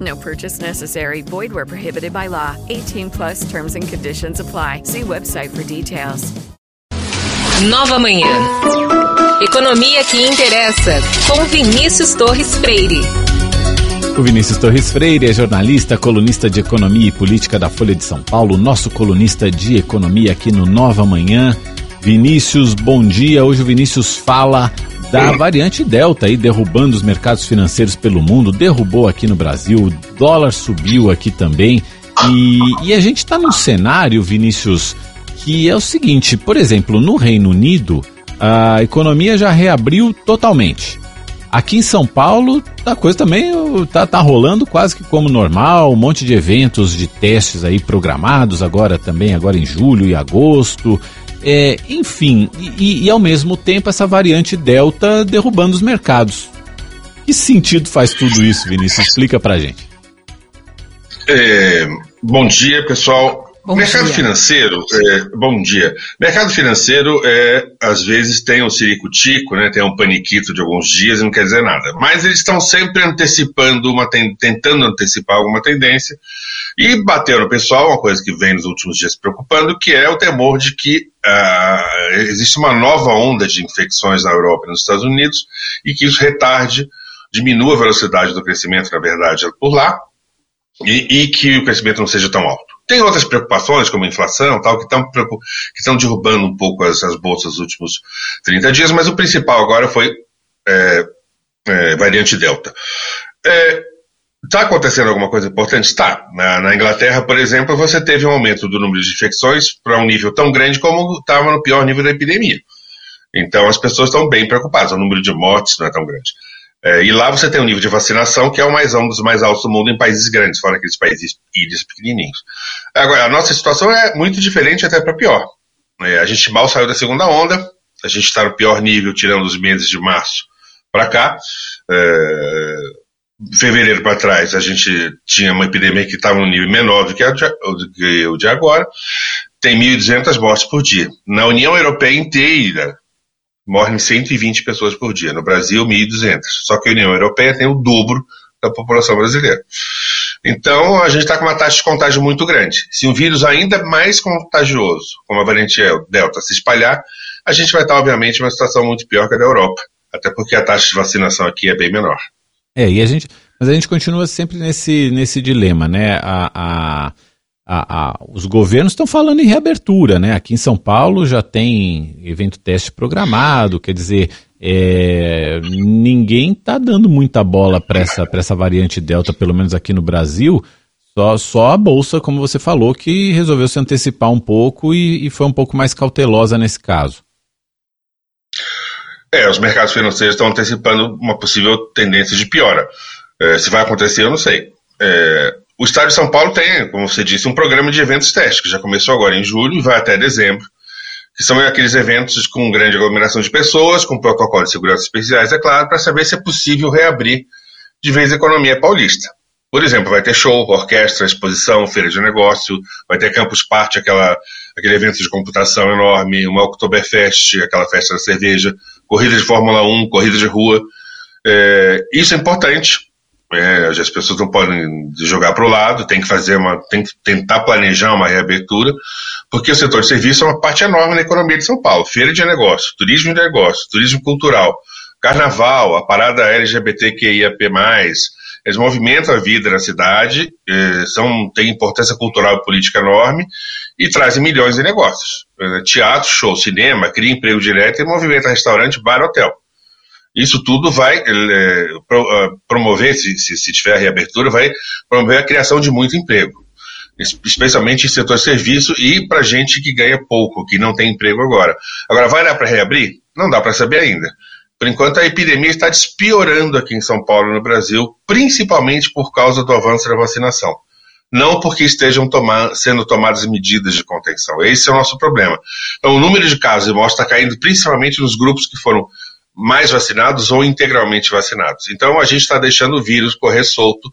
No purchase necessary. Void where prohibited by law. 18 plus terms and conditions apply. See website for details. Nova Manhã. Economia que interessa. Com Vinícius Torres Freire. O Vinícius Torres Freire é jornalista, colunista de economia e política da Folha de São Paulo, nosso colunista de economia aqui no Nova Manhã. Vinícius, bom dia. Hoje o Vinícius fala da variante Delta aí derrubando os mercados financeiros pelo mundo, derrubou aqui no Brasil, o dólar subiu aqui também. E, e a gente está num cenário, Vinícius, que é o seguinte: por exemplo, no Reino Unido, a economia já reabriu totalmente. Aqui em São Paulo, a coisa também tá, tá rolando quase que como normal, um monte de eventos de testes aí programados agora também, agora em julho e agosto. É, enfim, e, e, ao mesmo tempo essa variante Delta derrubando os mercados. Que sentido faz tudo isso, Vinícius? Explica pra gente. É, bom dia, pessoal. Bom mercado dia. financeiro, é, bom dia. Mercado financeiro, é, às vezes, tem um ciricutico, né, tem um paniquito de alguns dias e não quer dizer nada. Mas eles estão sempre antecipando, uma ten- tentando antecipar alguma tendência. E bateu no pessoal, uma coisa que vem nos últimos dias preocupando, que é o temor de que ah, existe uma nova onda de infecções na Europa e nos Estados Unidos e que isso retarde, diminua a velocidade do crescimento, na verdade, por lá, e, e que o crescimento não seja tão alto. Tem outras preocupações, como a inflação tal, que estão que derrubando um pouco as, as bolsas nos últimos 30 dias, mas o principal agora foi é, é, variante Delta. Está acontecendo alguma coisa importante? Está. Na, na Inglaterra, por exemplo, você teve um aumento do número de infecções para um nível tão grande como estava no pior nível da epidemia. Então as pessoas estão bem preocupadas, o número de mortes não é tão grande. É, e lá você tem um nível de vacinação que é o mais um dos mais altos do mundo em países grandes, fora aqueles países ilhas pequenininhos. Agora, a nossa situação é muito diferente até para pior. É, a gente mal saiu da segunda onda, a gente está no pior nível tirando os meses de março para cá. É, fevereiro para trás a gente tinha uma epidemia que estava num nível menor do que, do que o de agora. Tem 1.200 mortes por dia. Na União Europeia inteira, morrem 120 pessoas por dia. No Brasil, 1.200. Só que a União Europeia tem o dobro da população brasileira. Então, a gente está com uma taxa de contágio muito grande. Se um vírus ainda mais contagioso, como a variante Delta, se espalhar, a gente vai estar, obviamente, em uma situação muito pior que a da Europa. Até porque a taxa de vacinação aqui é bem menor. É, e a gente, mas a gente continua sempre nesse, nesse dilema, né? A, a, a, a- os governos estão falando em reabertura, né? Aqui em São Paulo já tem evento teste programado, quer dizer, é, ninguém está dando muita bola para essa, essa variante Delta, pelo menos aqui no Brasil. Só, só a Bolsa, como você falou, que resolveu se antecipar um pouco e, e foi um pouco mais cautelosa nesse caso. É, os mercados financeiros estão antecipando uma possível tendência de piora. É, se vai acontecer, eu não sei. É, o Estado de São Paulo tem, como você disse, um programa de eventos teste, que já começou agora em julho e vai até dezembro, que são aqueles eventos com grande aglomeração de pessoas, com protocolos de segurança especiais, é claro, para saber se é possível reabrir de vez a economia paulista. Por exemplo, vai ter show, orquestra, exposição, feira de negócio, vai ter Campus Party, aquela, aquele evento de computação enorme, uma Oktoberfest, aquela festa da cerveja, corrida de Fórmula 1, corrida de rua. É, isso é importante. É, as pessoas não podem jogar para o lado, tem que fazer uma, tem que tentar planejar uma reabertura, porque o setor de serviço é uma parte enorme na economia de São Paulo. Feira de negócio, turismo de negócio, turismo cultural, carnaval, a parada LGBTQIAP+, eles movimentam a vida na cidade, eh, são, têm importância cultural e política enorme, e trazem milhões de negócios. Teatro, show, cinema, cria emprego direto e movimenta restaurante, bar, hotel. Isso tudo vai é, promover, se, se, se tiver reabertura, vai promover a criação de muito emprego especialmente em setor serviço e para gente que ganha pouco, que não tem emprego agora. Agora, vai dar para reabrir? Não dá para saber ainda. Por enquanto, a epidemia está despiorando aqui em São Paulo e no Brasil, principalmente por causa do avanço da vacinação. Não porque estejam tomar, sendo tomadas medidas de contenção. Esse é o nosso problema. Então, o número de casos de mortes está caindo principalmente nos grupos que foram mais vacinados ou integralmente vacinados. Então, a gente está deixando o vírus correr solto,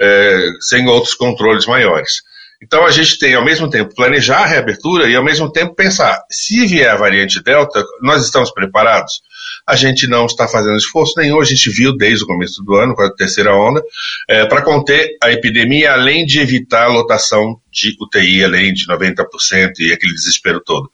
é, sem outros controles maiores. Então a gente tem, ao mesmo tempo, planejar a reabertura e, ao mesmo tempo, pensar: se vier a variante Delta, nós estamos preparados? A gente não está fazendo esforço nenhum, a gente viu desde o começo do ano, com a terceira onda, é, para conter a epidemia, além de evitar a lotação de UTI, além de 90% e aquele desespero todo.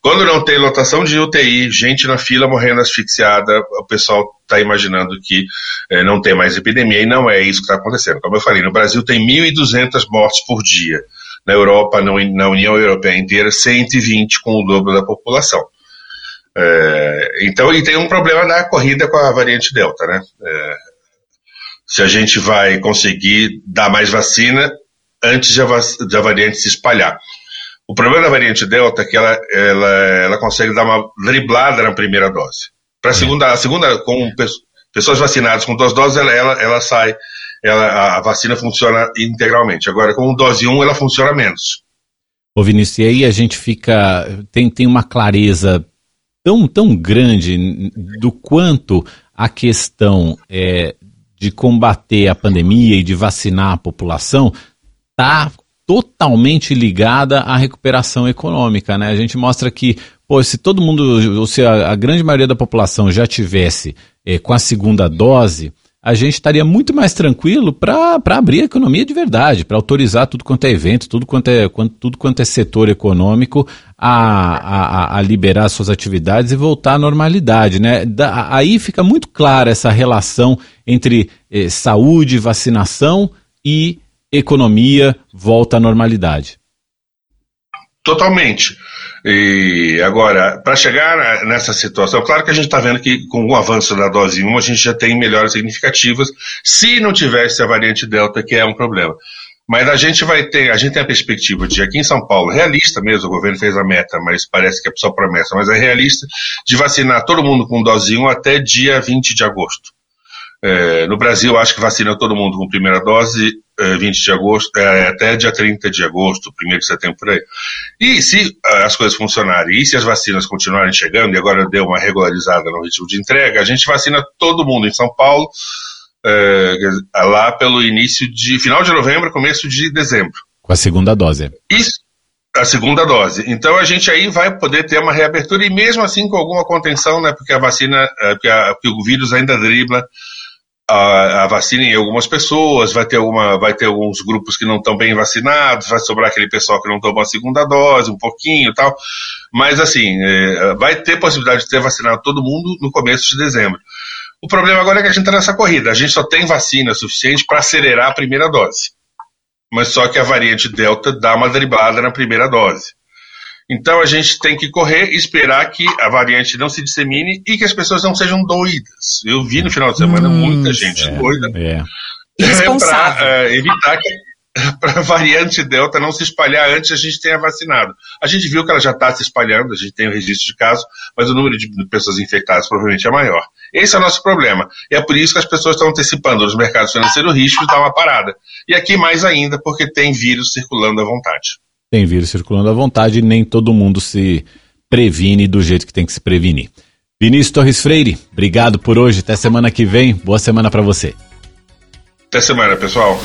Quando não tem lotação de UTI, gente na fila morrendo asfixiada, o pessoal está imaginando que é, não tem mais epidemia, e não é isso que está acontecendo. Como eu falei, no Brasil tem 1.200 mortes por dia. Na Europa, na União Europeia inteira, 120 com o dobro da população. É, então, e tem um problema na corrida com a variante Delta, né? É, se a gente vai conseguir dar mais vacina antes da variante se espalhar. O problema da variante Delta é que ela, ela, ela consegue dar uma driblada na primeira dose. Para a segunda, a segunda, com pessoas vacinadas com duas doses, ela, ela, ela sai, ela, a vacina funciona integralmente. Agora, com dose 1, ela funciona menos. Ô Vinícius, e aí a gente fica. Tem, tem uma clareza tão, tão grande do quanto a questão é, de combater a pandemia e de vacinar a população está totalmente ligada à recuperação econômica, né? A gente mostra que, pô, se todo mundo, ou se a, a grande maioria da população já tivesse é, com a segunda dose, a gente estaria muito mais tranquilo para abrir a economia de verdade, para autorizar tudo quanto é evento, tudo quanto é, tudo quanto é setor econômico a, a, a liberar suas atividades e voltar à normalidade. Né? Da, aí fica muito clara essa relação entre eh, saúde, vacinação e economia volta à normalidade. Totalmente. E agora, para chegar nessa situação, claro que a gente está vendo que com o avanço da dose 1 a gente já tem melhoras significativas, se não tivesse a variante Delta, que é um problema. Mas a gente vai ter, a gente tem a perspectiva de aqui em São Paulo, realista mesmo, o governo fez a meta, mas parece que é só promessa, mas é realista, de vacinar todo mundo com dose 1 até dia 20 de agosto. É, no Brasil, acho que vacina todo mundo com primeira dose, é, 20 de agosto, é, até dia 30 de agosto, 1 de setembro por aí. E se é, as coisas funcionarem, e se as vacinas continuarem chegando, e agora deu uma regularizada no ritmo de entrega, a gente vacina todo mundo em São Paulo, é, lá pelo início de, final de novembro, começo de dezembro. Com a segunda dose. Isso, a segunda dose. Então a gente aí vai poder ter uma reabertura, e mesmo assim com alguma contenção, né, porque a vacina, é, porque, a, porque o vírus ainda dribla a, a, vacina em algumas pessoas, vai ter, uma, vai ter alguns grupos que não estão bem vacinados, vai sobrar aquele pessoal que não tomou a segunda dose, um pouquinho e tal. Mas, assim, é, vai ter possibilidade de ter vacinado todo mundo no começo de dezembro. O problema agora é que a gente está nessa corrida. A gente só tem vacina suficiente para acelerar a primeira dose. Mas só que a variante Delta dá uma driblada na primeira dose. Então a gente tem que correr e esperar que a variante não se dissemine e que as pessoas não sejam doidas. Eu vi no final de semana hum, muita gente é, doida é. para uh, evitar que para a variante Delta não se espalhar antes a gente tenha vacinado. A gente viu que ela já está se espalhando, a gente tem o registro de casos, mas o número de pessoas infectadas provavelmente é maior. Esse é o nosso problema. E é por isso que as pessoas estão antecipando nos mercados financeiros o risco de dar uma parada. E aqui mais ainda, porque tem vírus circulando à vontade. Tem vírus circulando à vontade e nem todo mundo se previne do jeito que tem que se prevenir. Vinícius Torres Freire, obrigado por hoje. Até semana que vem. Boa semana para você. Até semana, pessoal.